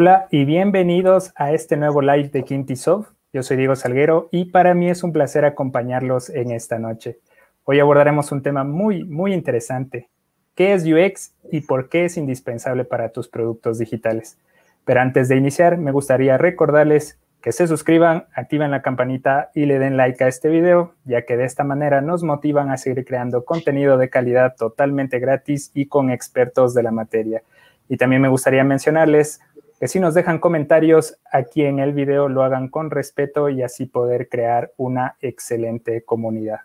Hola y bienvenidos a este nuevo live de Kintisoft. Yo soy Diego Salguero y para mí es un placer acompañarlos en esta noche. Hoy abordaremos un tema muy, muy interesante. ¿Qué es UX y por qué es indispensable para tus productos digitales? Pero antes de iniciar, me gustaría recordarles que se suscriban, activen la campanita y le den like a este video, ya que de esta manera nos motivan a seguir creando contenido de calidad totalmente gratis y con expertos de la materia. Y también me gustaría mencionarles que si nos dejan comentarios aquí en el video, lo hagan con respeto y así poder crear una excelente comunidad.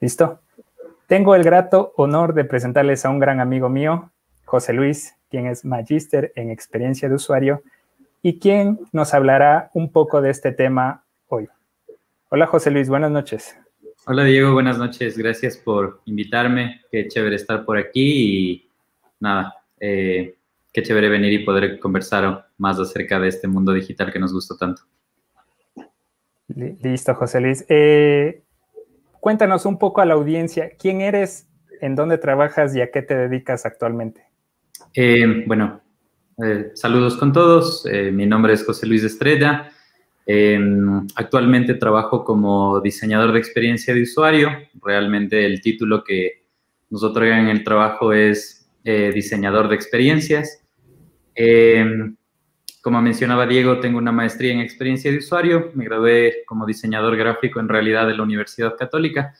¿Listo? Tengo el grato honor de presentarles a un gran amigo mío, José Luis, quien es magíster en experiencia de usuario y quien nos hablará un poco de este tema hoy. Hola José Luis, buenas noches. Hola Diego, buenas noches. Gracias por invitarme. Qué chévere estar por aquí y nada, eh, qué chévere venir y poder conversar más acerca de este mundo digital que nos gusta tanto. Listo, José Luis. Eh, cuéntanos un poco a la audiencia, ¿quién eres, en dónde trabajas y a qué te dedicas actualmente? Eh, bueno, eh, saludos con todos. Mi nombre es José Luis Estrella. Em, actualmente trabajo como diseñador de experiencia de usuario. Realmente el título que nos otorgan en el trabajo es eh, diseñador de experiencias. Em, como mencionaba Diego, tengo una maestría en experiencia de usuario. Me gradué como diseñador gráfico en realidad de la Universidad Católica.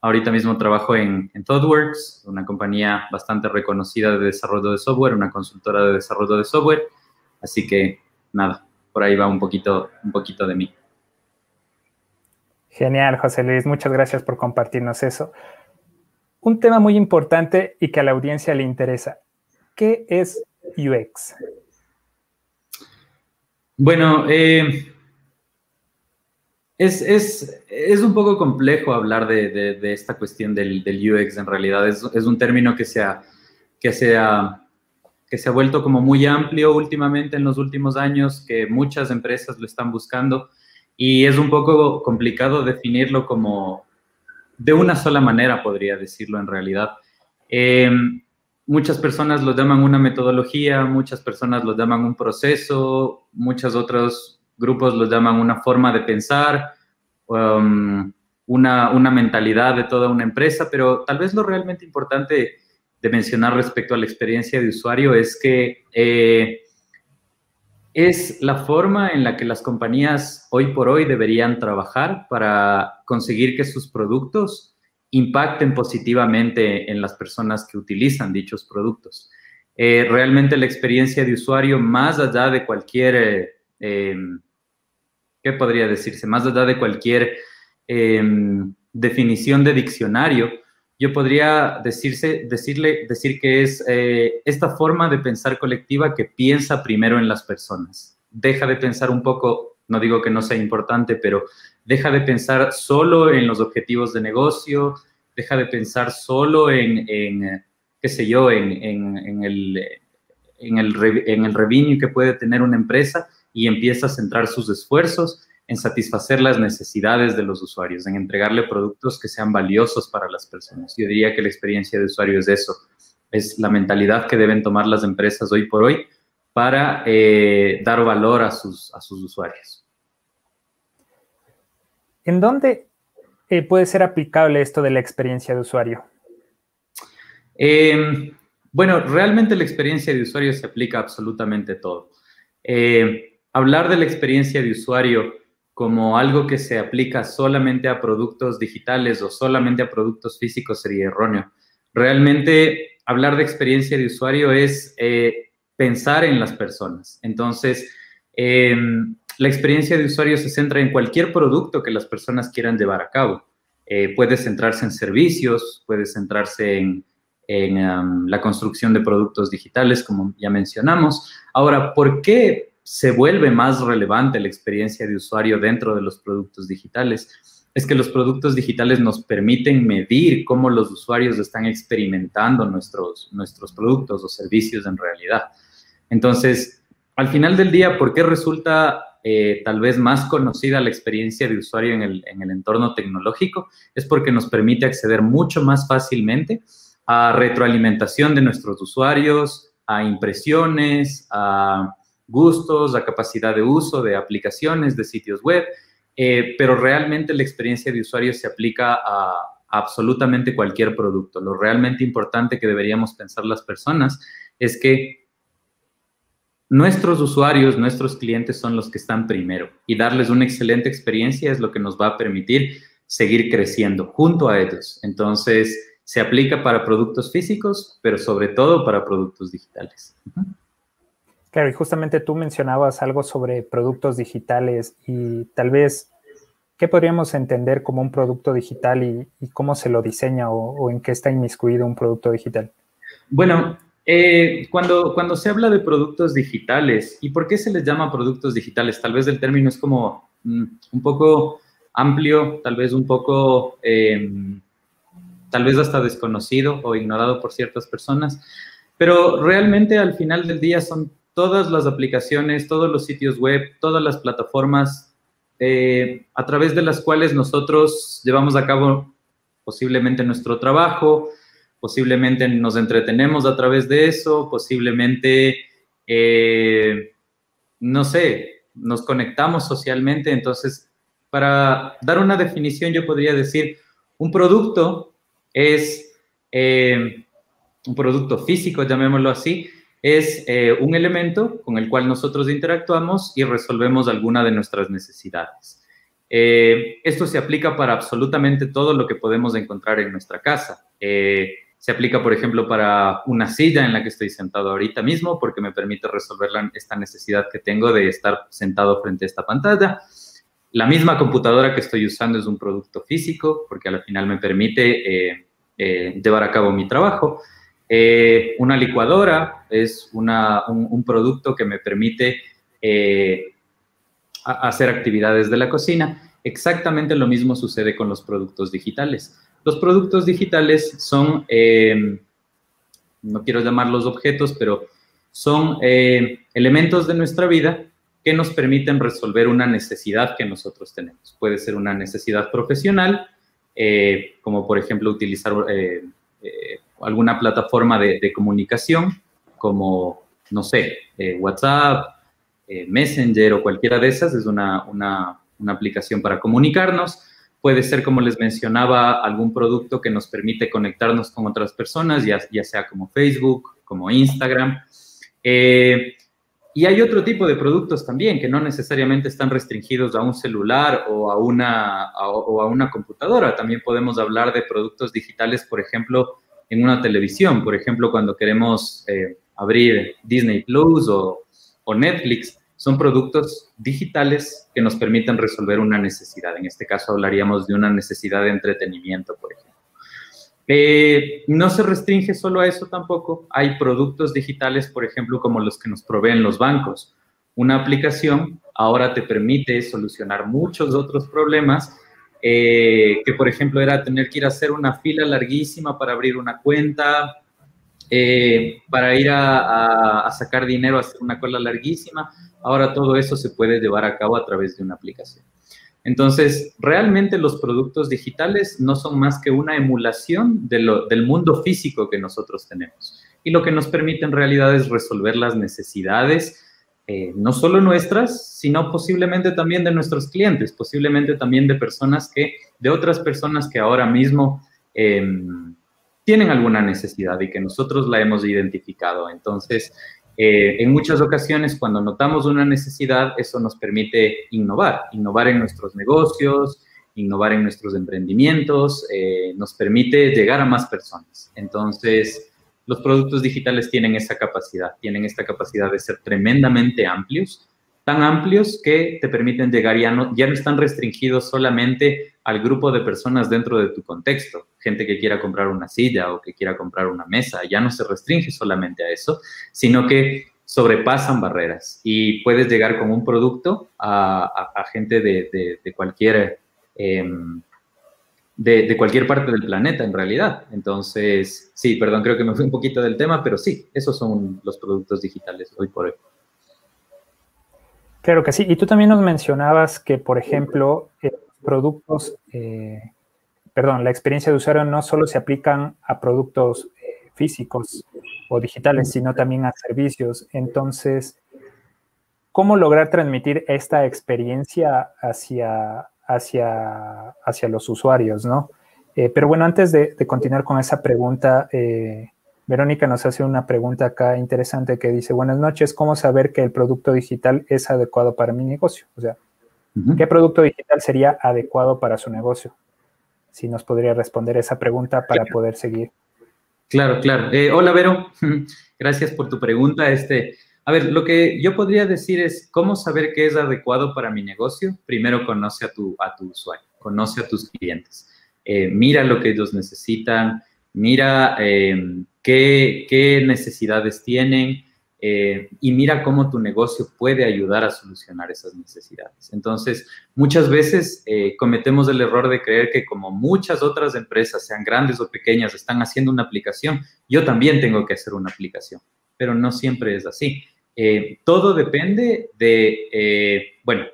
Ahorita mismo trabajo en, ThoughtWorks, una compañía bastante reconocida de desarrollo de software, una consultora de desarrollo de software. Así que nada, por ahí va un poquito, un poquito de mí. Genial, José Luis. Muchas gracias por compartirnos eso. Un tema muy importante y que a la audiencia le interesa. ¿Qué es UX? Bueno, eh, es, es, es, un poco complejo hablar de, de, esta cuestión del, del, UX en realidad. Es, es, un término que se, ha, que, se que se ha vuelto como muy amplio últimamente en los últimos años, que muchas empresas lo están buscando y es un poco complicado definirlo como de una sola manera, podría decirlo en realidad. Em, muchas personas lo llaman una metodología, muchas personas lo llaman un proceso, muchos otros grupos los llaman una forma de pensar, um, una, una, mentalidad de toda una empresa, pero tal vez lo realmente importante de mencionar respecto a la experiencia de usuario es que eh, es la forma en la que las compañías hoy por hoy deberían trabajar para conseguir que sus productos impacten positivamente en las personas que utilizan dichos productos. Eh, realmente la experiencia de usuario, más allá de cualquier eh, ¿qué podría decirse? Más allá de cualquier em, definición de diccionario, yo podría decirle, decir que es eh, esta forma de pensar colectiva que piensa primero en las personas. Deja de pensar un poco, no digo que no sea importante, pero deja de pensar solo en los objetivos de negocio, deja de pensar solo en, qué sé yo, en, el, en, en el revenue que puede tener una empresa y empieza a centrar sus esfuerzos en satisfacer las necesidades de los usuarios, en entregarle productos que sean valiosos para las personas. Yo diría que la experiencia de usuario es eso, es la mentalidad que deben tomar las empresas hoy por hoy para eh, dar valor a sus, a sus usuarios. ¿En dónde eh, puede ser aplicable esto de la experiencia de usuario? Em, bueno, realmente la experiencia de usuario se aplica absolutamente todo. Eh, hablar de la experiencia de usuario como algo que se aplica solamente a productos digitales o solamente a productos físicos sería erróneo. Realmente hablar de experiencia de usuario es eh, pensar en las personas. Entonces, em, la experiencia de usuario se centra en cualquier producto que las personas quieran llevar a cabo. Eh, puede centrarse en servicios, puede centrarse en, la construcción de productos digitales, como ya mencionamos. Ahora, ¿por qué se vuelve más relevante la experiencia de usuario dentro de los productos digitales es que los productos digitales nos permiten medir cómo los usuarios están experimentando nuestros, nuestros productos o servicios en realidad. Entonces, al final del día, ¿por qué resulta eh, tal vez más conocida la experiencia de usuario en el, en el entorno tecnológico? Es porque nos permite acceder mucho más fácilmente a retroalimentación de nuestros usuarios, a impresiones, a gustos, a capacidad de uso de aplicaciones, de sitios web, eh, pero realmente la experiencia de usuario se aplica a, absolutamente cualquier producto. Lo realmente importante que deberíamos pensar las personas es que nuestros usuarios, nuestros clientes son los que están primero y darles una excelente experiencia es lo que nos va a permitir seguir creciendo junto a ellos. Entonces, se aplica para productos físicos, pero sobre todo para productos digitales. Claro, y justamente tú mencionabas algo sobre productos digitales y tal vez, ¿qué podríamos entender como un producto digital y, cómo se lo diseña o, en qué está inmiscuido un producto digital? Bueno, eh, cuando, cuando se habla de productos digitales, ¿y por qué se les llama productos digitales? Tal vez el término es como mm, un poco amplio, tal vez un poco, em, tal vez hasta desconocido o ignorado por ciertas personas, pero realmente al final del día son todas las aplicaciones, todos los sitios web, todas las plataformas eh, a través de las cuales nosotros llevamos a cabo posiblemente nuestro trabajo, posiblemente nos entretenemos a través de eso, posiblemente, eh, no sé, nos conectamos socialmente. Entonces, para dar una definición, yo podría decir, un producto es eh, un producto físico, llamémoslo así, es eh, un elemento con el cual nosotros interactuamos y resolvemos alguna de nuestras necesidades. Eh, esto se aplica para absolutamente todo lo que podemos encontrar en nuestra casa. Eh, se aplica, por ejemplo, para una silla en la que estoy sentado ahorita mismo porque me permite resolver esta necesidad que tengo de estar sentado frente a esta pantalla. La misma computadora que estoy usando es un producto físico porque al final me permite llevar a cabo mi trabajo. Eh, una licuadora es un, producto que me permite eh, hacer actividades de la cocina. Exactamente lo mismo sucede con los productos digitales. Los productos digitales son, eh, no quiero llamarlos objetos, pero son elementos de nuestra vida que nos permiten resolver una necesidad que nosotros tenemos. Puede ser una necesidad profesional, como por ejemplo utilizar alguna plataforma de, comunicación como, no sé, eh, WhatsApp, eh, Messenger o cualquiera de esas, es una, aplicación para comunicarnos. Puede ser, como les mencionaba, algún producto que nos permite conectarnos con otras personas, ya, ya sea como Facebook, como Instagram. Eh, y hay otro tipo de productos también que no necesariamente están restringidos a un celular o a una, o a una computadora. También podemos hablar de productos digitales, por ejemplo, en una televisión. Por ejemplo, cuando queremos eh, abrir Disney Plus o, Netflix, son productos digitales que nos permiten resolver una necesidad. En este caso hablaríamos de una necesidad de entretenimiento, por ejemplo. Eh, no se restringe solo a eso tampoco. Hay productos digitales, por ejemplo, como los que nos proveen los bancos. Una aplicación ahora te permite solucionar muchos otros problemas eh, que por ejemplo era tener que ir a hacer una fila larguísima para abrir una cuenta, eh, para ir a, sacar dinero, a hacer una cola larguísima. Ahora todo eso se puede llevar a cabo a través de una aplicación. Entonces, realmente los productos digitales no son más que una emulación del mundo físico que nosotros tenemos. Y lo que nos permite en realidad es resolver las necesidades eh, no solo nuestras, sino posiblemente también de nuestros clientes, posiblemente también de personas que, de otras personas que ahora mismo em, tienen alguna necesidad y que nosotros la hemos identificado. Entonces, eh, en muchas ocasiones, cuando notamos una necesidad, eso nos permite innovar, innovar en nuestros negocios, innovar en nuestros emprendimientos, eh, nos permite llegar a más personas. Entonces, los productos digitales tienen esa capacidad, tienen esta capacidad de ser tremendamente amplios, tan amplios que te permiten llegar, ya no, ya no están restringidos solamente al grupo de personas dentro de tu contexto, gente que quiera comprar una silla o que quiera comprar una mesa, ya no se restringe solamente a eso, sino que sobrepasan barreras y puedes llegar con un producto a, gente de, cualquier... Em, de, cualquier parte del planeta en realidad. Entonces, sí, perdón, creo que me fui un poquito del tema, pero sí, esos son los productos digitales hoy por hoy. Claro que sí. Y tú también nos mencionabas que, por ejemplo, eh, productos, eh, perdón, la experiencia de usuario no solo se aplican a productos eh, físicos o digitales, sino también a servicios. Entonces, cómo lograr transmitir esta experiencia hacia, hacia, hacia los usuarios, ¿no? Eh, pero bueno, antes de, continuar con esa pregunta, eh, Verónica nos hace una pregunta acá interesante que dice, buenas noches, ¿cómo saber que el producto digital es adecuado para mi negocio? O sea, ¿qué producto digital sería adecuado para su negocio? Si nos podría responder esa pregunta para poder seguir. Claro, claro. Eh, hola, Vero. Gracias por tu pregunta. Este, a ver, lo que yo podría decir es, ¿cómo saber qué es adecuado para mi negocio? Primero, conoce a tu, a tu usuario, conoce a tus clientes. Eh, mira lo que ellos necesitan, mira eh, qué, necesidades tienen eh, y mira cómo tu negocio puede ayudar a solucionar esas necesidades. Entonces, muchas veces cometemos el error de creer que como muchas otras empresas, sean grandes o pequeñas, están haciendo una aplicación, yo también tengo que hacer una aplicación, pero no siempre es así. Todo depende de, bueno,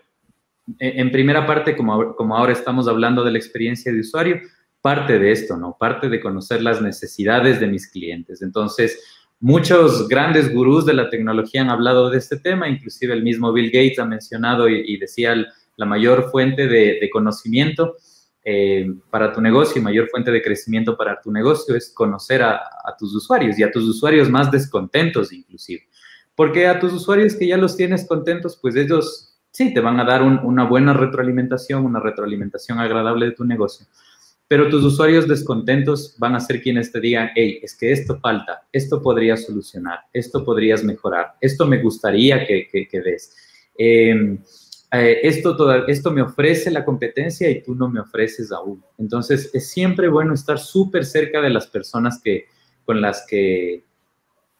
en primera parte, como, como ahora estamos hablando de la experiencia de usuario, parte de esto, ¿no? Parte de conocer las necesidades de mis clientes. Entonces, muchos grandes gurús de la tecnología han hablado de este tema, inclusive el mismo Bill Gates ha mencionado y, decía la mayor fuente de, conocimiento eh, para tu negocio y mayor fuente de crecimiento para tu negocio es conocer a tus usuarios y a tus usuarios más descontentos inclusive. Porque a tus usuarios que ya los tienes contentos, pues ellos sí, te van a dar una buena retroalimentación, una retroalimentación agradable de tu negocio. Pero tus usuarios descontentos van a ser quienes te digan, hey, es que esto falta, esto podría solucionar, esto podrías mejorar, esto me gustaría que, que, des. Em, eh, esto, esto me ofrece la competencia y tú no me ofreces aún. Entonces, es siempre bueno estar súper cerca de las personas que, con las que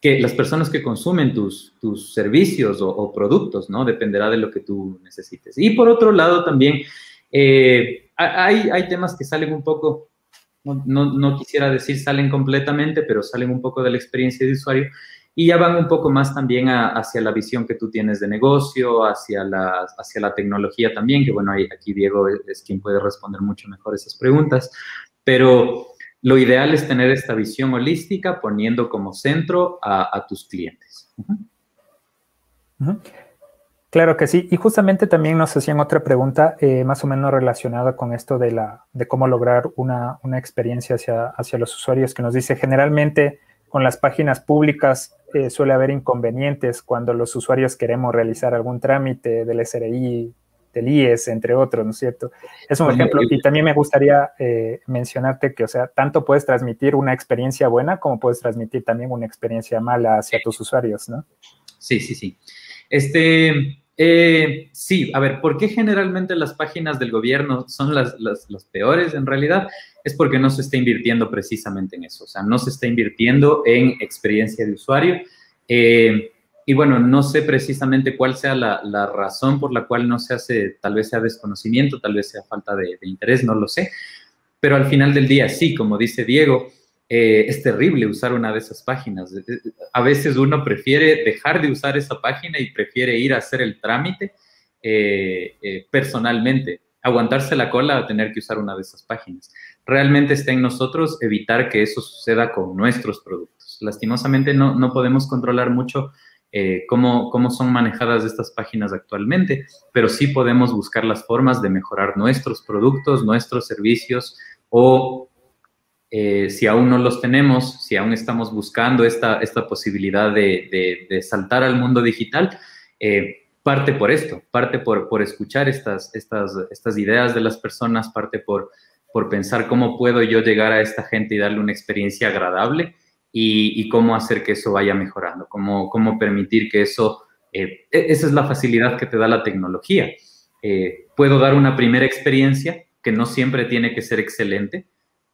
que las personas que consumen tus, tus servicios o, productos, ¿no? Dependerá de lo que tú necesites. Y por otro lado también, eh, hay, hay temas que salen un poco, no, no, quisiera decir salen completamente, pero salen un poco de la experiencia de usuario y ya van un poco más también hacia la visión que tú tienes de negocio, hacia la, hacia la tecnología también, que bueno, aquí Diego es quien puede responder mucho mejor esas preguntas, pero lo ideal es tener esta visión holística poniendo como centro a, tus clientes. Claro que sí. Y justamente también nos hacían otra pregunta eh, más o menos relacionada con esto de, la, de cómo lograr una, experiencia hacia, hacia, los usuarios, que nos dice generalmente con las páginas públicas eh, suele haber inconvenientes cuando los usuarios queremos realizar algún trámite del SRI, del IES, entre otros, ¿no es cierto? Es un ejemplo. Y también me gustaría eh, mencionarte que, o sea, tanto puedes transmitir una experiencia buena como puedes transmitir también una experiencia mala hacia tus usuarios, ¿no? Sí, sí, sí. Este, eh, sí, a ver, ¿por qué generalmente las páginas del gobierno son las, las, peores en realidad? Es porque no se está invirtiendo precisamente en eso, o sea, no se está invirtiendo en experiencia de usuario. Eh, y bueno, no sé precisamente cuál sea la, razón por la cual no se hace, tal vez sea desconocimiento, tal vez sea falta de, interés, no lo sé. Pero al final del día, sí, como dice Diego, eh, es terrible usar una de esas páginas. Eh, eh, a veces uno prefiere dejar de usar esa página y prefiere ir a hacer el trámite personalmente, aguantarse la cola a tener que usar una de esas páginas. Realmente está en nosotros evitar que eso suceda con nuestros productos. Lastimosamente no, no podemos controlar mucho eh, cómo, cómo son manejadas estas páginas actualmente, pero sí podemos buscar las formas de mejorar nuestros productos, nuestros servicios o eh, si aún no los tenemos, si aún estamos buscando esta, esta posibilidad de, de, saltar al mundo digital, eh, parte por esto, parte por, por escuchar estas, estas, estas ideas de las personas, parte por, por pensar cómo puedo yo llegar a esta gente y darle una experiencia agradable y, cómo hacer que eso vaya mejorando, cómo, cómo permitir que eso, eh, e, esa es la facilidad que te da la tecnología. Eh, puedo dar una primera experiencia que no siempre tiene que ser excelente,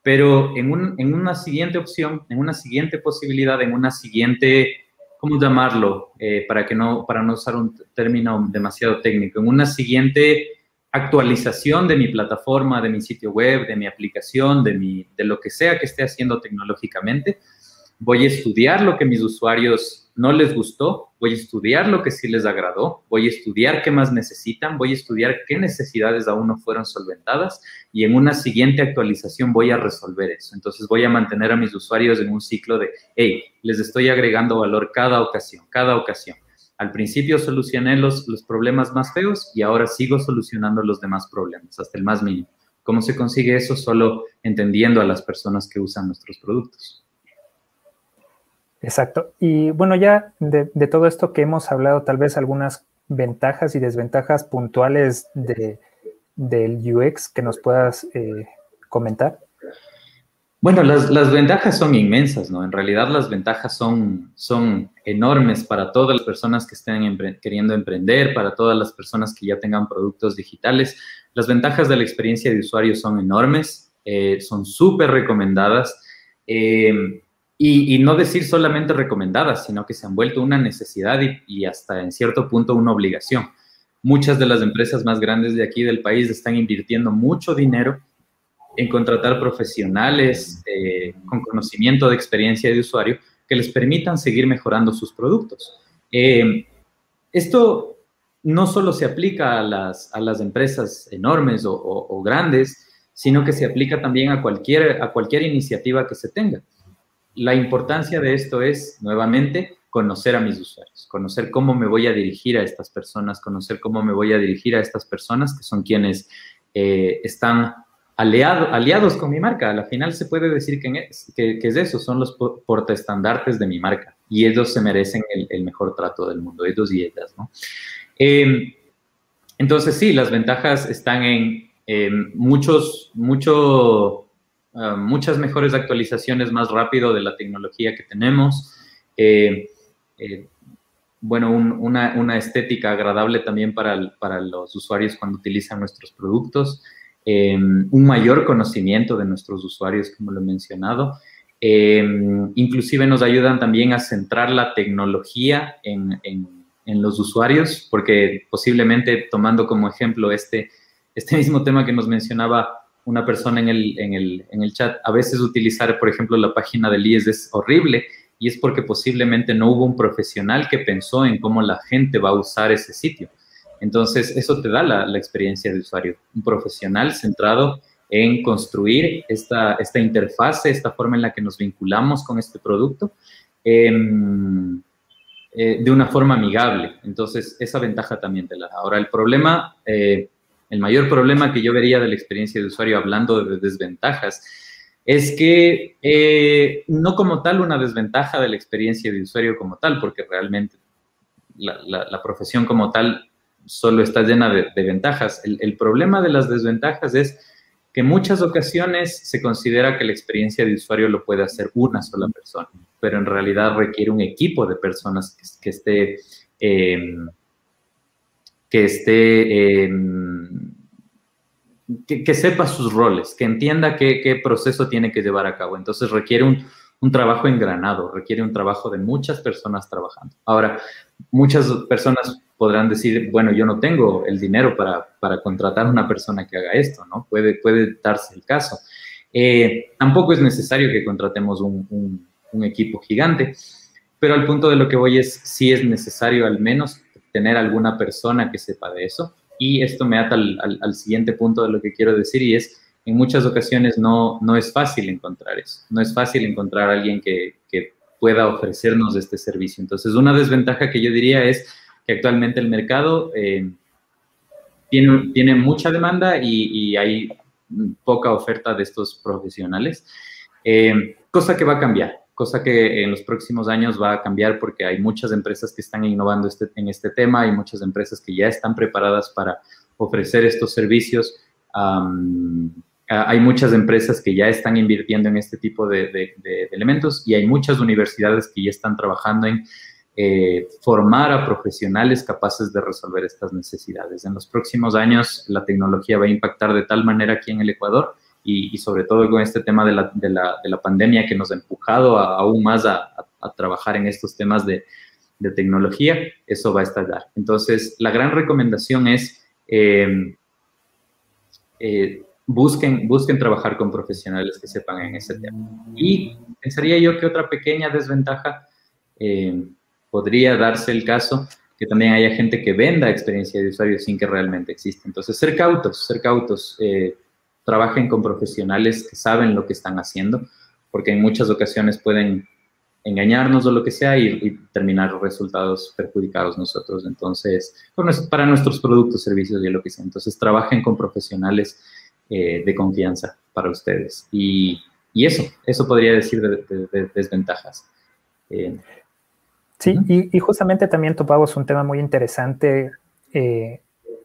pero en, un, en una siguiente opción, en una siguiente posibilidad, en una siguiente, ¿cómo llamarlo? Eh, para, que no, para no usar un término demasiado técnico, en una siguiente actualización de mi plataforma, de mi sitio web, de mi aplicación, de, mi, de lo que sea que esté haciendo tecnológicamente, voy a estudiar lo que mis usuarios no les gustó, voy a estudiar lo que sí les agradó, voy a estudiar qué más necesitan, voy a estudiar qué necesidades aún no fueron solventadas y en una siguiente actualización voy a resolver eso. Entonces voy a mantener a mis usuarios en un ciclo de, hey, les estoy agregando valor cada ocasión, cada ocasión. Al principio solucioné los, los problemas más feos y ahora sigo solucionando los demás problemas, hasta el más mínimo. ¿Cómo se consigue eso? Solo entendiendo a las personas que usan nuestros productos. Exacto. Y bueno, ya de, todo esto que hemos hablado, tal vez algunas ventajas y desventajas puntuales de, del UX que nos puedas eh, comentar. Bueno, las, las, ventajas son inmensas, ¿no? En realidad las ventajas son, son enormes para todas las personas que estén queriendo emprender, para todas las personas que ya tengan productos digitales. Las ventajas de la experiencia de usuario son enormes, eh, son súper recomendadas. Eh, y, no decir solamente recomendadas, sino que se han vuelto una necesidad y, hasta en cierto punto una obligación. Muchas de las empresas más grandes de aquí del país están invirtiendo mucho dinero en contratar profesionales eh, con conocimiento de experiencia de usuario que les permitan seguir mejorando sus productos. Eh, esto no solo se aplica a las, a las empresas enormes o, grandes, sino que se aplica también a cualquier, a cualquier iniciativa que se tenga. La importancia de esto es, nuevamente, conocer a mis usuarios, conocer cómo me voy a dirigir a estas personas, conocer cómo me voy a dirigir a estas personas que son quienes eh, están aliados con mi marca. A la final se puede decir que es, que, es eso, son los portaestandartes de mi marca y ellos se merecen el, mejor trato del mundo, ellos y ellas, ¿no? Em, entonces, sí, las ventajas están en muchos, mucho, ah, muchas mejores actualizaciones más rápido de la tecnología que tenemos. Em, eh, bueno, una, una, estética agradable también para, para los usuarios cuando utilizan nuestros productos. Em, un mayor conocimiento de nuestros usuarios, como lo he mencionado. Em, inclusive nos ayudan también a centrar la tecnología en, los usuarios, porque posiblemente tomando como ejemplo este, este mismo tema que nos mencionaba una persona en el, en el, chat, a veces utilizar, por ejemplo, la página del IES es horrible y es porque posiblemente no hubo un profesional que pensó en cómo la gente va a usar ese sitio. Entonces, eso te da la, experiencia de usuario, un profesional centrado en construir esta, esta interfase, esta forma en la que nos vinculamos con este producto em, eh, de una forma amigable. Entonces, esa ventaja también te la da. Ahora, el problema, eh, el mayor problema que yo vería de la experiencia de usuario hablando de desventajas, es que eh, no como tal una desventaja de la experiencia de usuario como tal, porque realmente la profesión como tal solo está llena de, ventajas. El, problema de las desventajas es que muchas ocasiones se considera que la experiencia de usuario lo puede hacer una sola persona, pero en realidad requiere un equipo de personas que, esté, em, que esté, em, que, sepa sus roles, que entienda qué, proceso tiene que llevar a cabo. Entonces requiere un, un trabajo engranado, requiere un trabajo de muchas personas trabajando. Ahora, muchas personas podrán decir, bueno, yo no tengo el dinero para, para contratar a una persona que haga esto, ¿no? Puede, puede darse el caso. Eh, tampoco es necesario que contratemos un, equipo gigante, pero al punto de lo que voy es, sí es necesario al menos tener alguna persona que sepa de eso. Y esto me ata al, siguiente punto de lo que quiero decir y es, en muchas ocasiones no, no es fácil encontrar eso. No es fácil encontrar a alguien que, que pueda ofrecernos este servicio. Entonces, una desventaja que yo diría es que actualmente el mercado eh, tiene, tiene, mucha demanda y, hay poca oferta de estos profesionales, eh, cosa que va a cambiar, cosa que en los próximos años va a cambiar porque hay muchas empresas que están innovando este, en este tema, hay muchas empresas que ya están preparadas para ofrecer estos servicios. hay muchas empresas que ya están invirtiendo en este tipo de, elementos y hay muchas universidades que ya están trabajando en eh, formar a profesionales capaces de resolver estas necesidades. En los próximos años la tecnología va a impactar de tal manera aquí en el Ecuador y, sobre todo con este tema de la, de, la, de la, pandemia que nos ha empujado aún más a, a, trabajar en estos temas de, de, tecnología, eso va a estallar. Entonces, la gran recomendación es eh, eh, busquen, busquen trabajar con profesionales que sepan en ese tema. Y pensaría yo que otra pequeña desventaja podría darse el caso que también haya gente que venda experiencia de usuario sin que realmente exista. Entonces, ser cautos, ser cautos, eh, trabajen con profesionales que saben lo que están haciendo, porque en muchas ocasiones pueden engañarnos o lo que sea y, terminar los resultados perjudicados nosotros. Entonces, para nuestros productos, servicios y lo que sea. Entonces, trabajen con profesionales eh, de confianza para ustedes. Y, eso, eso podría decir de, desventajas. Eh, sí, y, justamente también topamos un tema muy interesante eh,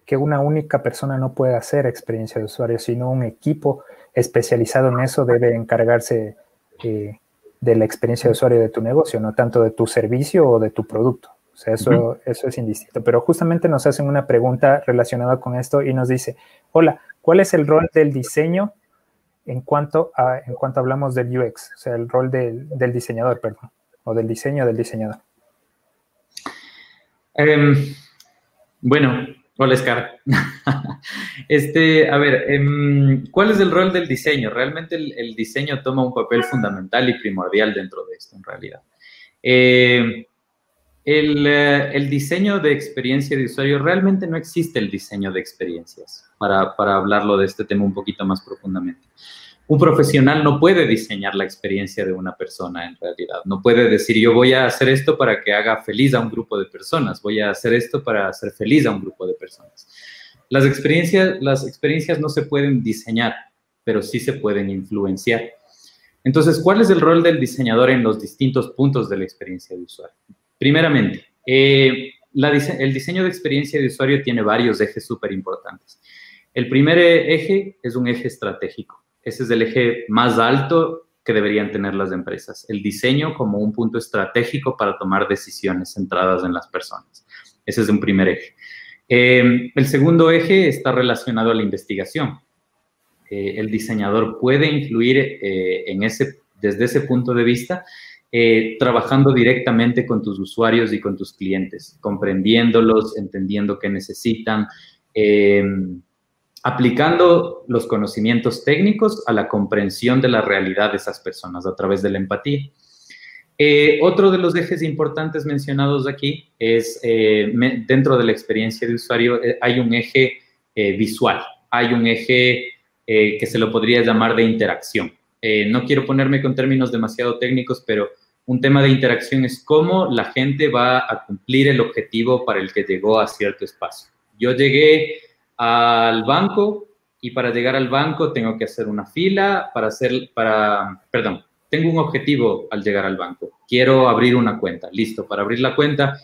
que una única persona no puede hacer experiencia de usuario, sino un equipo especializado en eso debe encargarse de la experiencia de usuario de tu negocio, no tanto de tu servicio o de tu producto. O sea, eso, eso es indistinto. Pero justamente nos hacen una pregunta relacionada con esto y nos dice, hola, ¿cuál es el rol del diseño en cuanto, a, en cuanto hablamos del UX? O sea, el rol del, diseñador, perdón, o del diseño del diseñador. Em, bueno, Hola, Scar. este, a ver, em, ¿cuál es el rol del diseño? Realmente el, diseño toma un papel fundamental y primordial dentro de esto, en realidad. Eh, eh, el, diseño de experiencia de usuario, realmente no existe el diseño de experiencias, para, para hablarlo de este tema un poquito más profundamente un profesional no puede diseñar la experiencia de una persona en realidad. No puede decir, yo voy a hacer esto para que haga feliz a un grupo de personas, voy a hacer esto para hacer feliz a un grupo de personas. Las experiencias, las experiencias no se pueden diseñar, pero sí se pueden influenciar. Entonces, ¿cuál es el rol del diseñador en los distintos puntos de la experiencia de usuario? Primeramente, eh, el diseño de experiencia de usuario tiene varios ejes súper importantes. El primer eje es un eje estratégico. Ese es el eje más alto que deberían tener las empresas, el diseño como un punto estratégico para tomar decisiones centradas en las personas. Ese es un primer eje. Eh, el segundo eje está relacionado a la investigación. Eh, el diseñador puede influir eh, en ese, desde ese punto de vista, trabajando directamente con tus usuarios y con tus clientes, comprendiéndolos, entendiendo qué necesitan, aplicando los conocimientos técnicos a la comprensión de la realidad de esas personas a través de la empatía. Eh, otro de los ejes importantes mencionados aquí es, eh, dentro de la experiencia de usuario, eh, hay un eje visual, hay un eje que se lo podría llamar de interacción. no quiero ponerme con términos demasiado técnicos, pero un tema de interacción es cómo la gente va a cumplir el objetivo para el que llegó a cierto espacio. Yo llegué al banco y para llegar al banco tengo que hacer una fila para hacer, para, perdón, tengo un objetivo al llegar al banco. Quiero abrir una cuenta. Listo, para abrir la cuenta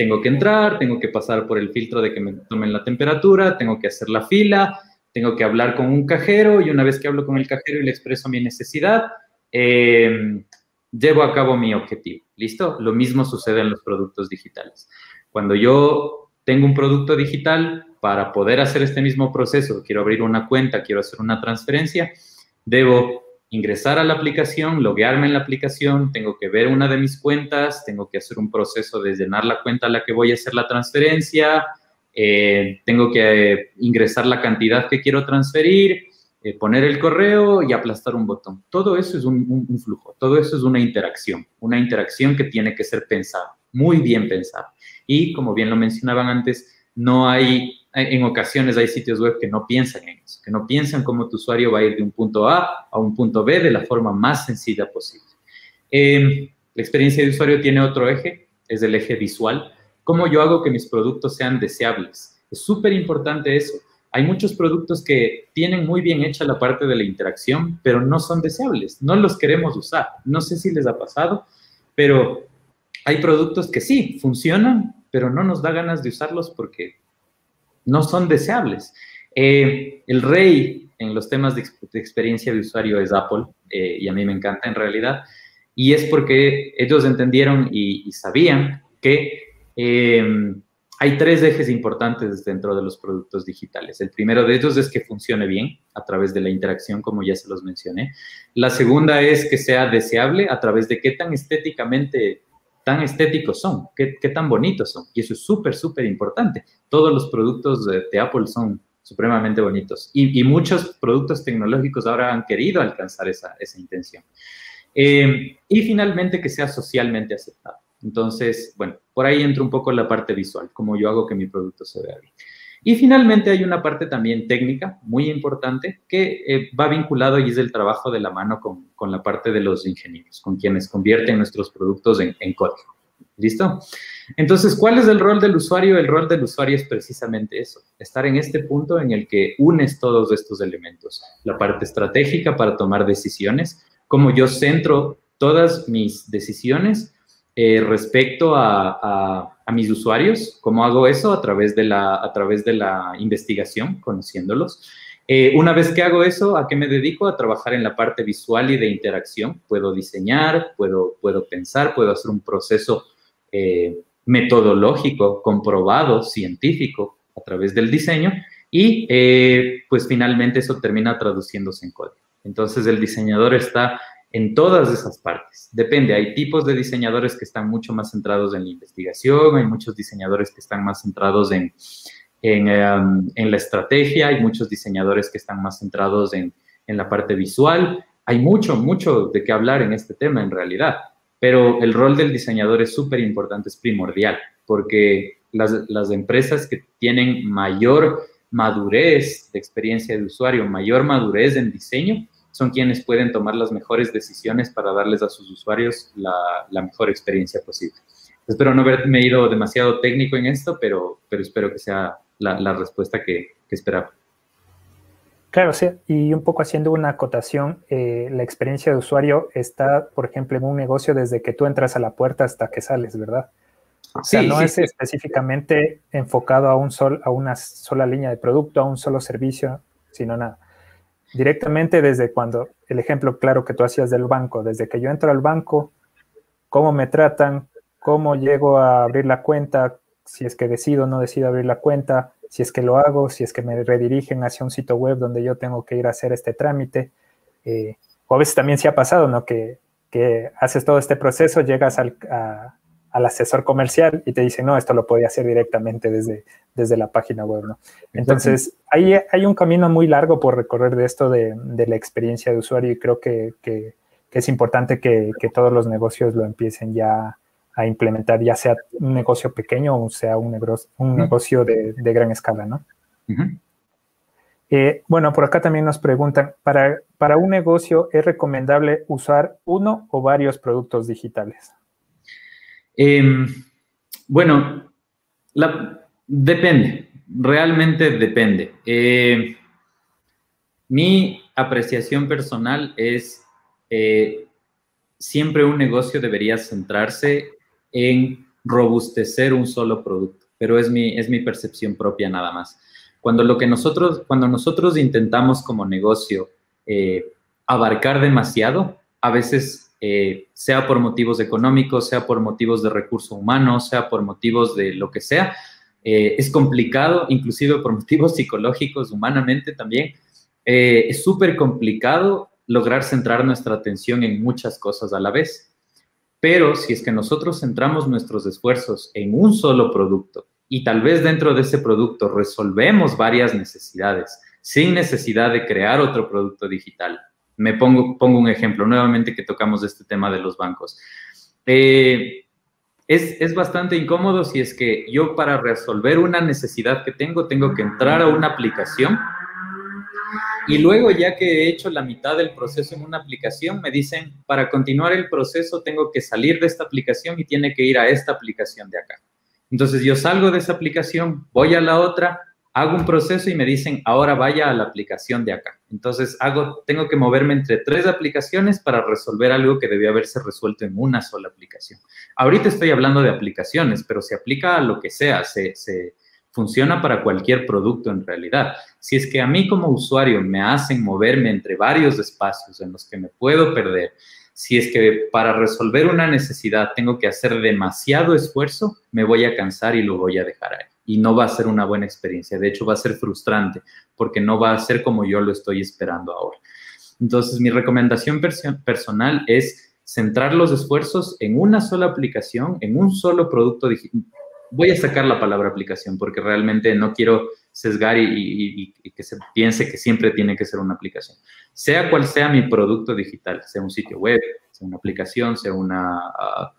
tengo que entrar, tengo que pasar por el filtro de que me tomen la temperatura, tengo que hacer la fila, tengo que hablar con un cajero y una vez que hablo con el cajero y le expreso mi necesidad, eh, llevo a cabo mi objetivo. ¿Listo? Lo mismo sucede en los productos digitales. Cuando yo tengo un producto digital, para poder hacer este mismo proceso, quiero abrir una cuenta, quiero hacer una transferencia, debo ingresar a la aplicación, loguearme en la aplicación, tengo que ver una de mis cuentas, tengo que hacer un proceso de llenar la cuenta a la que voy a hacer la transferencia, eh, tengo que ingresar la cantidad que quiero transferir, eh, poner el correo y aplastar un botón. Todo eso es un, flujo, todo eso es una interacción, una interacción que tiene que ser pensada, muy bien pensada. Y como bien lo mencionaban antes, no hay en ocasiones hay sitios web que no piensan en eso, que no piensan cómo tu usuario va a ir de un punto A a un punto B de la forma más sencilla posible. Em, la experiencia de usuario tiene otro eje, es el eje visual. ¿Cómo yo hago que mis productos sean deseables? Es súper importante eso. Hay muchos productos que tienen muy bien hecha la parte de la interacción, pero no son deseables, no los queremos usar. No sé si les ha pasado, pero hay productos que sí, funcionan, pero no nos da ganas de usarlos porque no son deseables. Eh, el rey en los temas de, experiencia de usuario es Apple, eh, y a mí me encanta en realidad, y es porque ellos entendieron y, sabían que eh, hay tres ejes importantes dentro de los productos digitales. El primero de ellos es que funcione bien a través de la interacción, como ya se los mencioné. La segunda es que sea deseable a través de qué tan estéticamente tan estéticos son, qué, tan bonitos son. Y eso es súper, súper importante. Todos los productos de, Apple son supremamente bonitos. Y, muchos productos tecnológicos ahora han querido alcanzar esa, intención. Eh, y finalmente que sea socialmente aceptado. Entonces, bueno, por ahí entra un poco la parte visual, como yo hago que mi producto se vea bien. Y finalmente hay una parte también técnica muy importante que eh, va vinculado y es el trabajo de la mano con, con, la parte de los ingenieros, con quienes convierten nuestros productos en, en código. ¿Listo? Entonces, ¿cuál es el rol del usuario? El rol del usuario es precisamente eso, estar en este punto en el que unes todos estos elementos, la parte estratégica para tomar decisiones, como yo centro todas mis decisiones eh, respecto a, mis usuarios, cómo hago eso a través de la, a través de la investigación, conociéndolos. Eh, una vez que hago eso, ¿a qué me dedico? A trabajar en la parte visual y de interacción. Puedo diseñar, puedo, puedo pensar, puedo hacer un proceso eh, metodológico, comprobado, científico, a través del diseño, y pues finalmente eso termina traduciéndose en código. Entonces el diseñador está en todas esas partes. Depende, hay tipos de diseñadores que están mucho más centrados en la investigación, hay muchos diseñadores que están más centrados en, en, um, la estrategia, hay muchos diseñadores que están más centrados en, en la parte visual. Hay mucho, mucho de qué hablar en este tema en realidad, pero el rol del diseñador es súper importante, es primordial, porque las, las empresas que tienen mayor madurez de experiencia de usuario, mayor madurez en diseño, son quienes pueden tomar las mejores decisiones para darles a sus usuarios la, mejor experiencia posible. Espero no haberme ido demasiado técnico en esto, pero, pero espero que sea la, respuesta que, esperaba. Claro, sí, y un poco haciendo una acotación, eh, la experiencia de usuario está, por ejemplo, en un negocio desde que tú entras a la puerta hasta que sales, ¿verdad? O sea, no es específicamente enfocado a, un sol, a una sola línea de producto, a un solo servicio, sino nada directamente desde cuando, el ejemplo claro que tú hacías del banco, desde que yo entro al banco, cómo me tratan, cómo llego a abrir la cuenta, si es que decido o no decido abrir la cuenta, si es que lo hago, si es que me redirigen hacia un sitio web donde yo tengo que ir a hacer este trámite. Eh, o a veces también se ha pasado, ¿no? Que, que haces todo este proceso, llegas al, a, al asesor comercial y te dice, no, esto lo podía hacer directamente desde, desde la página web, ¿no? Entonces, hay, hay un camino muy largo por recorrer de esto de, la experiencia de usuario y creo que, es importante que, todos los negocios lo empiecen ya a implementar, ya sea un negocio pequeño o sea un, negocio, un negocio de, gran escala, ¿no? Eh, bueno, por acá también nos preguntan, ¿para, ¿para un negocio es recomendable usar uno o varios productos digitales? Em, bueno, depende, realmente depende. Eh, mi apreciación personal es eh, siempre un negocio debería centrarse en robustecer un solo producto, pero es mi, es mi percepción propia nada más. Cuando, lo que nosotros, cuando nosotros intentamos como negocio eh, abarcar demasiado, a veces eh, sea por motivos económicos, sea por motivos de recursos humanos, sea por motivos de lo que sea. Eh, es complicado, inclusive por motivos psicológicos, humanamente también. Eh, es súper complicado lograr centrar nuestra atención en muchas cosas a la vez. Pero si es que nosotros centramos nuestros esfuerzos en un solo producto y tal vez dentro de ese producto resolvemos varias necesidades sin necesidad de crear otro producto digital, me pongo, pongo un ejemplo, nuevamente que tocamos este tema de los bancos. Eh, es, es, bastante incómodo si es que yo para resolver una necesidad que tengo, tengo que entrar a una aplicación y luego ya que he hecho la mitad del proceso en una aplicación, me dicen, para continuar el proceso tengo que salir de esta aplicación y tiene que ir a esta aplicación de acá. Entonces yo salgo de esa aplicación, voy a la otra, hago un proceso y me dicen, ahora vaya a la aplicación de acá. Entonces, hago, tengo que moverme entre tres aplicaciones para resolver algo que debía haberse resuelto en una sola aplicación. Ahorita estoy hablando de aplicaciones, pero se aplica a lo que sea, se, se funciona para cualquier producto en realidad. Si es que a mí como usuario me hacen moverme entre varios espacios en los que me puedo perder, si es que para resolver una necesidad tengo que hacer demasiado esfuerzo, me voy a cansar y lo voy a dejar ahí y no va a ser una buena experiencia. De hecho, va a ser frustrante porque no va a ser como yo lo estoy esperando ahora. Entonces, mi recomendación personal es centrar los esfuerzos en una sola aplicación, en un solo producto digital. Voy a sacar la palabra aplicación porque realmente no quiero sesgar y, que se piense que siempre tiene que ser una aplicación. Sea cual sea mi producto digital, sea un sitio web, sea una aplicación, sea una, ah,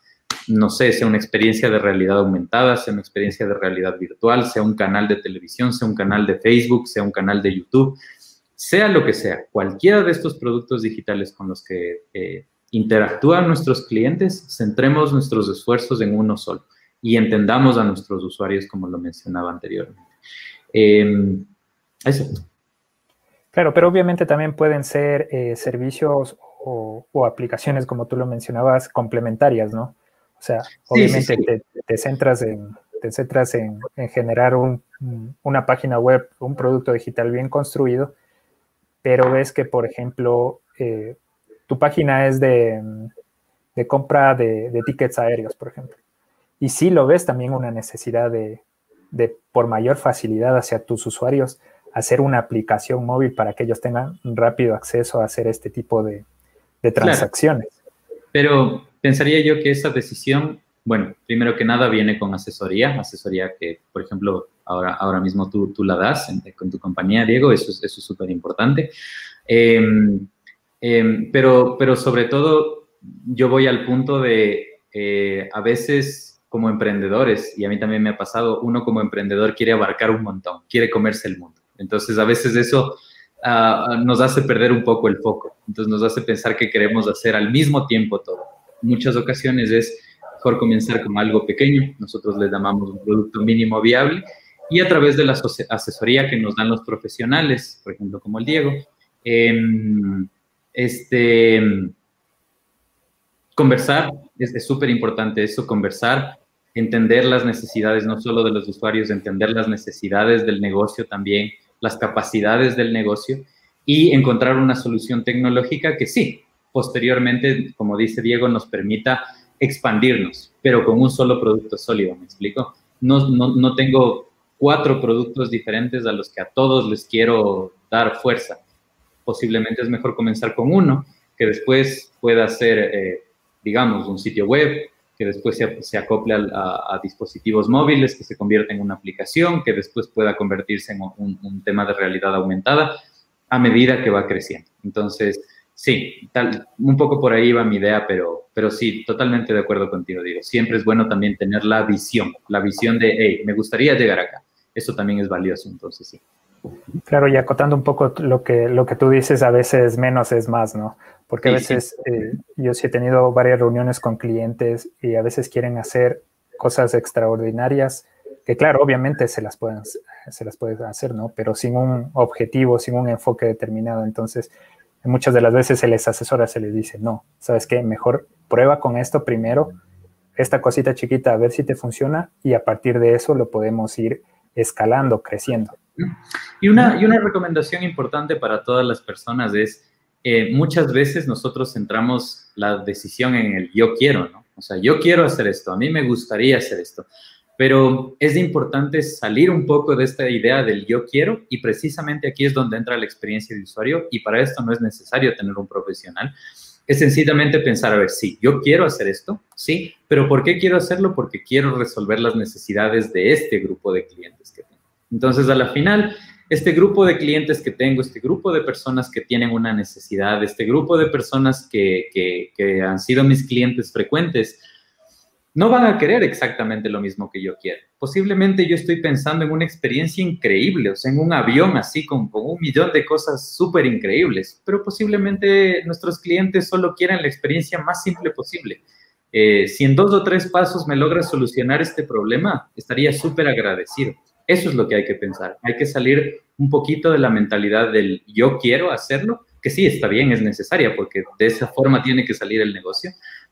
no sé, sea una experiencia de realidad aumentada, sea una experiencia de realidad virtual, sea un canal de televisión, sea un canal de Facebook, sea un canal de YouTube, sea lo que sea, cualquiera de estos productos digitales con los que eh, interactúan nuestros clientes, centremos nuestros esfuerzos en uno solo y entendamos a nuestros usuarios como lo mencionaba anteriormente. Em, eso. Claro, pero obviamente también pueden ser eh, servicios o, aplicaciones, como tú lo mencionabas, complementarias, ¿no? O sea, obviamente Te, centras en, te centras en, generar una página web, un producto digital bien construido, pero ves que, por ejemplo, eh, tu página es de, compra de, tickets aéreos, por ejemplo. Y sí lo ves también una necesidad de, por mayor facilidad hacia tus usuarios, hacer una aplicación móvil para que ellos tengan rápido acceso a hacer este tipo de, transacciones. Pero pensaría yo que esa decisión, bueno, primero que nada viene con asesoría, asesoría que, por ejemplo, ahora, ahora mismo tú, tú la das con tu compañía, Diego, eso, eso es súper importante. Em, em, pero, pero sobre todo, yo voy al punto de, eh, a veces como emprendedores, y a mí también me ha pasado, uno como emprendedor quiere abarcar un montón, quiere comerse el mundo. Entonces, a veces eso ah, nos hace perder un poco el foco. Entonces, nos hace pensar que queremos hacer al mismo tiempo todo. Muchas ocasiones es mejor comenzar con algo pequeño. Nosotros le llamamos un producto mínimo viable y a través de la asesoría que nos dan los profesionales, por ejemplo, como el Diego, em, este, conversar, es súper importante eso, conversar, entender las necesidades no solo de los usuarios, entender las necesidades del negocio también, las capacidades del negocio y encontrar una solución tecnológica que sí, posteriormente, como dice Diego, nos permita expandirnos, pero con un solo producto sólido, ¿me explico? No, no, no tengo cuatro productos diferentes a los que a todos les quiero dar fuerza. Posiblemente es mejor comenzar con uno, que después pueda ser, eh, digamos, un sitio web, que después se, acople a, dispositivos móviles, que se convierta en una aplicación, que después pueda convertirse en un, tema de realidad aumentada a medida que va creciendo. Entonces, sí, tal, un poco por ahí va mi idea, pero, pero sí, totalmente de acuerdo contigo, digo. Siempre es bueno también tener la visión, la visión de, hey, me gustaría llegar acá. Eso también es valioso, entonces sí. Claro, y acotando un poco lo que, lo que tú dices, a veces menos es más, ¿no? Porque a veces eh, yo sí he tenido varias reuniones con clientes y a veces quieren hacer cosas extraordinarias que claro, obviamente se las pueden, se las pueden hacer, ¿no? Pero sin un objetivo, sin un enfoque determinado. Entonces, muchas de las veces se les asesora, se les dice, no, ¿sabes qué? Mejor prueba con esto primero, esta cosita chiquita, a ver si te funciona y a partir de eso lo podemos ir escalando, creciendo. Y una, y una recomendación importante para todas las personas es, eh, muchas veces nosotros centramos la decisión en el yo quiero, ¿no? O sea, yo quiero hacer esto, a mí me gustaría hacer esto, pero es importante salir un poco de esta idea del yo quiero y precisamente aquí es donde entra la experiencia de usuario y para esto no es necesario tener un profesional. Es sencillamente pensar, a ver, sí, yo quiero hacer esto, sí, pero ¿por qué quiero hacerlo? Porque quiero resolver las necesidades de este grupo de clientes que tengo. Entonces, a la final, este grupo de clientes que tengo, este grupo de personas que tienen una necesidad, este grupo de personas que, que, han sido mis clientes frecuentes, no van a querer exactamente lo mismo que yo quiero. Posiblemente yo estoy pensando en una experiencia increíble, o sea, en un avión así con, un millón de cosas súper increíbles, pero posiblemente nuestros clientes solo quieran la experiencia más simple posible. Eh, si en dos o tres pasos me logra solucionar este problema, estaría súper agradecido. Eso es lo que hay que pensar. Hay que salir un poquito de la mentalidad del yo quiero hacerlo, que sí está bien, es necesaria, porque de esa forma tiene que salir el negocio,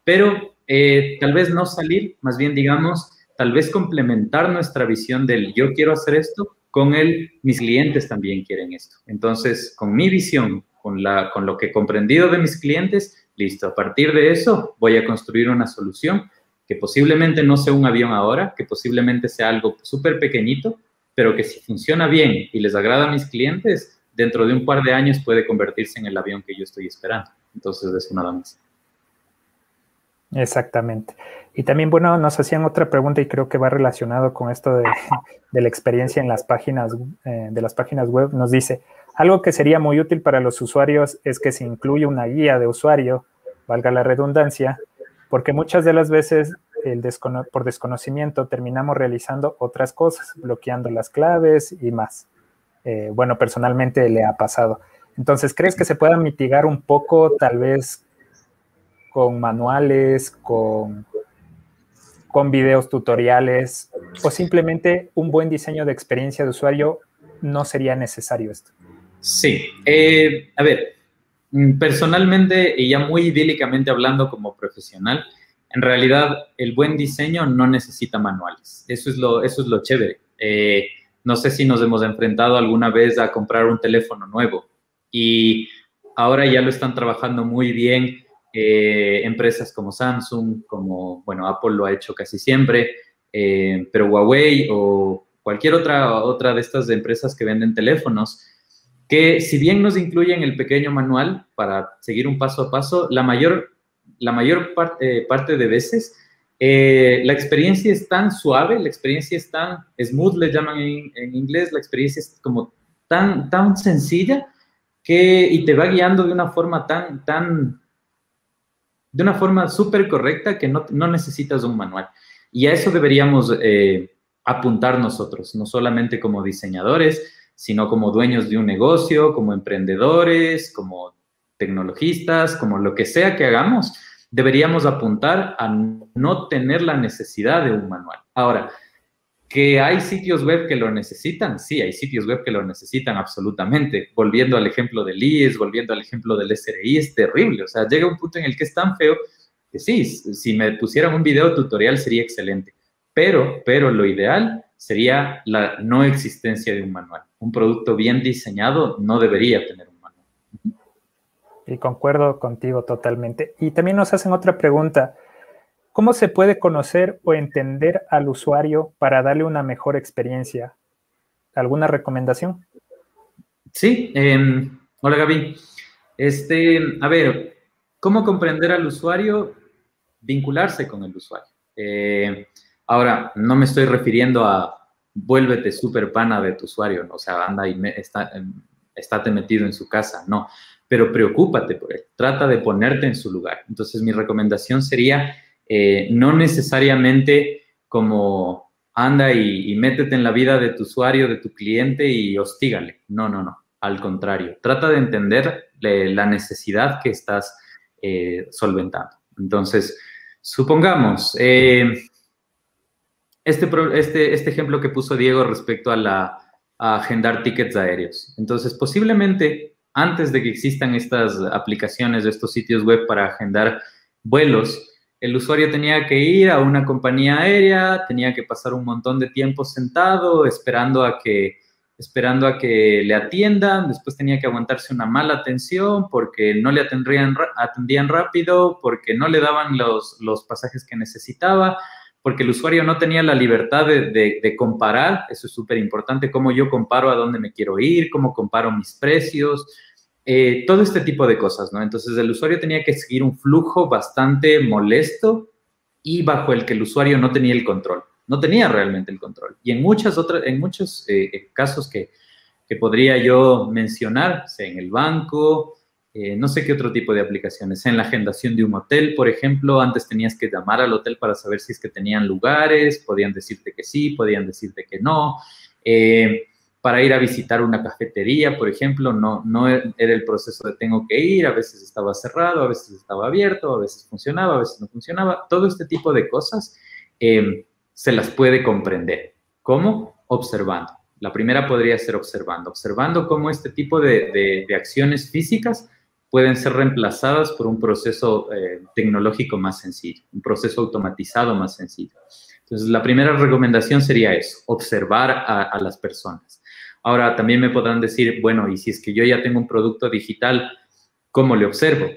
pero eh, tal vez no salir, más bien digamos, tal vez complementar nuestra visión del yo quiero hacer esto con el mis clientes también quieren esto. Entonces, con mi visión, con, la, con lo que he comprendido de mis clientes, listo, a partir de eso voy a construir una solución que posiblemente no sea un avión ahora, que posiblemente sea algo súper pequeñito, pero que si funciona bien y les agrada a mis clientes, dentro de un par de años puede convertirse en el avión que yo estoy esperando. Entonces, eso nada más. Exactamente. Y también, bueno, nos hacían otra pregunta y creo que va relacionado con esto de, la experiencia en las páginas, eh, de las páginas web. Nos dice, algo que sería muy útil para los usuarios es que se incluya una guía de usuario, valga la redundancia, porque muchas de las veces el por desconocimiento terminamos realizando otras cosas, bloqueando las claves y más. Eh, bueno, personalmente le ha pasado. Entonces, ¿crees que se pueda mitigar un poco, tal vez con manuales, con, con videos tutoriales, o simplemente un buen diseño de experiencia de usuario no sería necesario esto? Sí, eh, a ver, mm, personalmente y ya muy idílicamente hablando como profesional, en realidad el buen diseño no necesita manuales. Eso es lo, eso es lo chévere. Eh, no sé si nos hemos enfrentado alguna vez a comprar un teléfono nuevo y ahora ya lo están trabajando muy bien eh, empresas como Samsung, como, bueno, Apple lo ha hecho casi siempre, pero Huawei o cualquier otra, otra de estas empresas que venden teléfonos, que si bien nos incluyen el pequeño manual para seguir un paso a paso, la mayor, la mayor eh, parte de veces eh, la experiencia es tan suave, la experiencia es tan smooth, le llaman en, inglés, la experiencia es como tan, tan sencilla que, y te va guiando de una forma tan, tan, de una forma súper correcta que no, no, necesitas un manual. Y a eso deberíamos eh, apuntar nosotros, no solamente como diseñadores, sino como dueños de un negocio, como emprendedores, como tecnologistas, como lo que sea que hagamos, deberíamos apuntar a no tener la necesidad de un manual. Ahora, que hay sitios web que lo necesitan, sí, hay sitios web que lo necesitan absolutamente. Volviendo al ejemplo del IES, volviendo al ejemplo del SRI, es terrible. O sea, llega un punto en el que es tan feo que sí, si me pusieran un video tutorial sería excelente. Pero, pero lo ideal sería la no existencia de un manual. Un producto bien diseñado no debería tener un manual. Y concuerdo contigo totalmente. Y también nos hacen otra pregunta. ¿Cómo se puede conocer o entender al usuario para darle una mejor experiencia? ¿Alguna recomendación? Sí, em, hola Gaby. Este, a ver, ¿cómo comprender al usuario? Vincularse con el usuario. Eh, Ahora, no me estoy refiriendo a vuélvete súper pana de tu usuario, o sea, anda y me, está, em, estate metido en su casa, no, pero preocúpate por él, trata de ponerte en su lugar. Entonces, mi recomendación sería eh, no necesariamente como anda y, métete en la vida de tu usuario, de tu cliente y hostígale. No, no, no. Al contrario, trata de entender la necesidad que estás eh, solventando. Entonces, supongamos, eh, este, este, este ejemplo que puso Diego respecto a, la, agendar tickets aéreos. Entonces, posiblemente antes de que existan estas aplicaciones, estos sitios web para agendar vuelos, el usuario tenía que ir a una compañía aérea, tenía que pasar un montón de tiempo sentado esperando a que, esperando a que le atiendan, después tenía que aguantarse una mala atención porque no le atendían, atendían rápido, porque no le daban los, los pasajes que necesitaba, porque el usuario no tenía la libertad de, comparar, eso es súper importante, cómo yo comparo a dónde me quiero ir, cómo comparo mis precios, eh, todo este tipo de cosas, ¿no? Entonces el usuario tenía que seguir un flujo bastante molesto y bajo el que el usuario no tenía el control, no tenía realmente el control. Y en, muchas otras, en muchos eh, casos que, que podría yo mencionar, sea en el banco, eh, no sé qué otro tipo de aplicaciones. En la agendación de un hotel, por ejemplo, antes tenías que llamar al hotel para saber si es que tenían lugares, podían decirte que sí, podían decirte que no. Para ir a visitar una cafetería, por ejemplo, no, no era el proceso de tengo que ir, a veces estaba cerrado, a veces estaba abierto, a veces funcionaba, a veces no funcionaba. Todo este tipo de cosas eh, se las puede comprender. ¿Cómo? Observando. La primera podría ser observando, observando cómo este tipo de acciones físicas pueden ser reemplazadas por un proceso eh, tecnológico más sencillo, un proceso automatizado más sencillo. Entonces, la primera recomendación sería eso, observar a, las personas. Ahora, también me podrán decir, bueno, y si es que yo ya tengo un producto digital, ¿cómo le observo?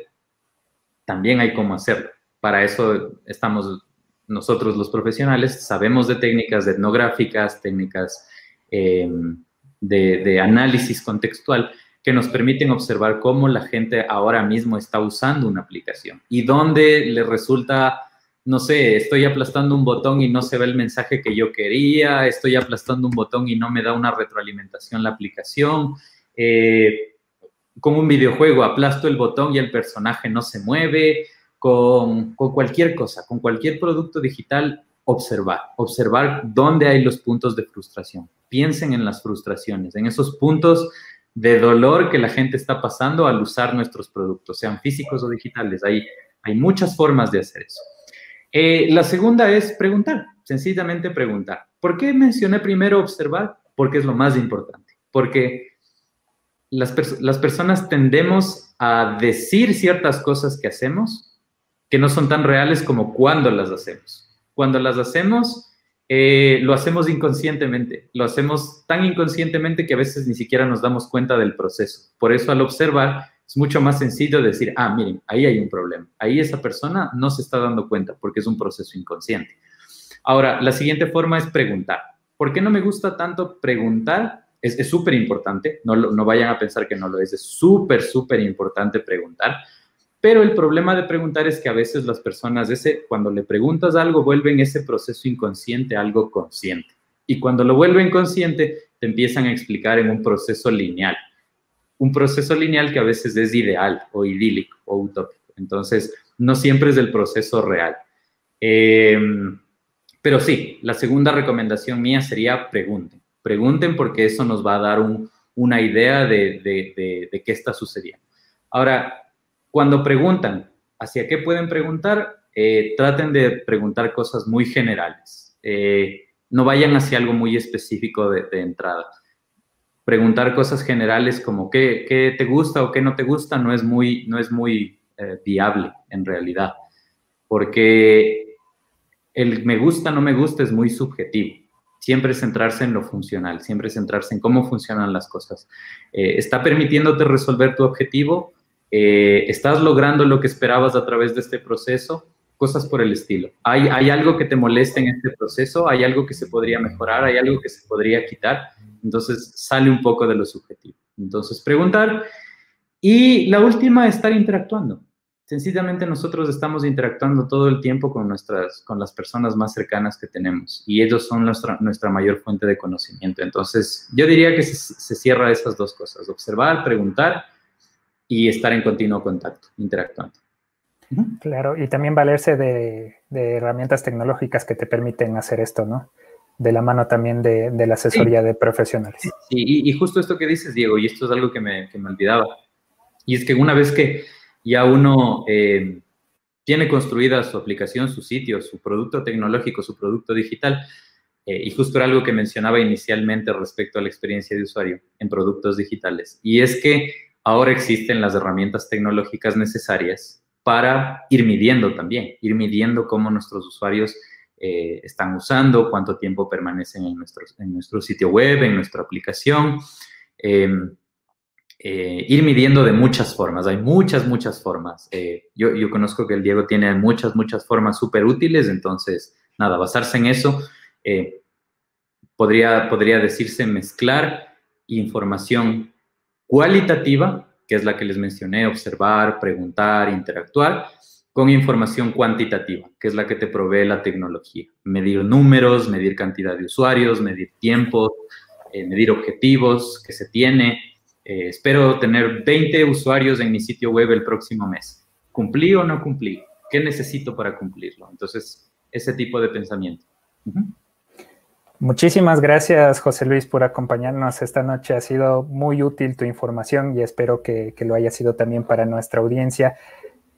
También hay cómo hacerlo. Para eso estamos nosotros los profesionales, sabemos de técnicas etnográficas, técnicas eh, de, de análisis contextual, que nos permiten observar cómo la gente ahora mismo está usando una aplicación y dónde le resulta, no sé, estoy aplastando un botón y no se ve el mensaje que yo quería, estoy aplastando un botón y no me da una retroalimentación la aplicación. Eh, como un videojuego, aplasto el botón y el personaje no se mueve. con, con cualquier cosa, con cualquier producto digital, observar, observar dónde hay los puntos de frustración. Piensen en las frustraciones, en esos puntos de dolor que la gente está pasando al usar nuestros productos, sean físicos o digitales. Hay muchas formas de hacer eso. Eh, la segunda es preguntar, sencillamente preguntar. ¿Por qué mencioné primero observar? Porque es lo más importante. Porque las, personas tendemos a decir ciertas cosas que hacemos que no son tan reales como cuando las hacemos. Cuando las hacemos, eh, lo hacemos inconscientemente, lo hacemos tan inconscientemente que a veces ni siquiera nos damos cuenta del proceso. Por eso al observar es mucho más sencillo decir, ah, miren, ahí hay un problema, ahí esa persona no se está dando cuenta porque es un proceso inconsciente. Ahora, la siguiente forma es preguntar. ¿Por qué no me gusta tanto preguntar? Es súper importante, no, no vayan a pensar que no lo es, es súper, súper importante preguntar pero el problema de preguntar es que a veces las personas, ese, cuando le preguntas algo, vuelven ese proceso inconsciente algo consciente. Y cuando lo vuelven consciente, te empiezan a explicar en un proceso lineal. Un proceso lineal que a veces es ideal o idílico o utópico. Entonces, no siempre es el proceso real. Em, pero sí, la segunda recomendación mía sería pregunten. Pregunten porque eso nos va a dar una idea de, qué está sucediendo. Ahora, cuando preguntan, ¿hacia qué pueden preguntar? Eh, traten de preguntar cosas muy generales. Eh, no vayan hacia algo muy específico de, entrada. Preguntar cosas generales como qué, te gusta o qué no te gusta no es muy, no es muy eh, viable en realidad, porque el me gusta, no me gusta es muy subjetivo. Siempre centrarse en lo funcional, siempre centrarse en cómo funcionan las cosas. ¿Está permitiéndote resolver tu objetivo? Eh, ¿Estás logrando lo que esperabas a través de este proceso? Cosas por el estilo. ¿Hay, ¿Hay algo que te moleste en este proceso? ¿Hay algo que se podría mejorar? ¿Hay algo que se podría quitar? Entonces sale un poco de lo subjetivo. Entonces preguntar. Y la última, estar interactuando. Sencillamente nosotros estamos interactuando todo el tiempo con, nuestras, con las personas más cercanas que tenemos y ellos son nuestra, nuestra mayor fuente de conocimiento. Entonces yo diría que se, se cierra esas dos cosas, observar, preguntar y estar en continuo contacto, interactuando. Claro, y también valerse de, herramientas tecnológicas que te permiten hacer esto, ¿no? De la mano también de, la asesoría de profesionales. Sí, y, justo esto que dices, Diego, y esto es algo que me, que me olvidaba, y es que una vez que ya uno eh, tiene construida su aplicación, su sitio, su producto tecnológico, su producto digital, eh, y justo era algo que mencionaba inicialmente respecto a la experiencia de usuario en productos digitales, y es que ahora existen las herramientas tecnológicas necesarias para ir midiendo también, ir midiendo cómo nuestros usuarios eh, están usando, cuánto tiempo permanecen en nuestro, en nuestro sitio web, en nuestra aplicación. Em, eh, ir midiendo de muchas formas, hay muchas, muchas formas. Eh, yo, yo, conozco que el Diego tiene muchas, muchas formas súper útiles, entonces, nada, basarse en eso, podría, podría decirse mezclar información cualitativa, que es la que les mencioné, observar, preguntar, interactuar, con información cuantitativa, que es la que te provee la tecnología. Medir números, medir cantidad de usuarios, medir tiempos, eh, medir objetivos que se tiene. Eh, espero tener 20 usuarios en mi sitio web el próximo mes. ¿Cumplí o no cumplí? ¿Qué necesito para cumplirlo? Entonces, ese tipo de pensamiento. Muchísimas gracias, José Luis, por acompañarnos esta noche. Ha sido muy útil tu información y espero que, lo haya sido también para nuestra audiencia.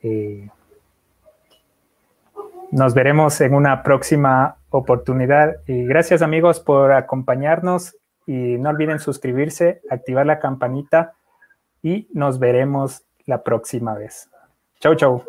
Eh, nos veremos en una próxima oportunidad y gracias amigos por acompañarnos y no olviden suscribirse, activar la campanita y nos veremos la próxima vez. Chau, chau.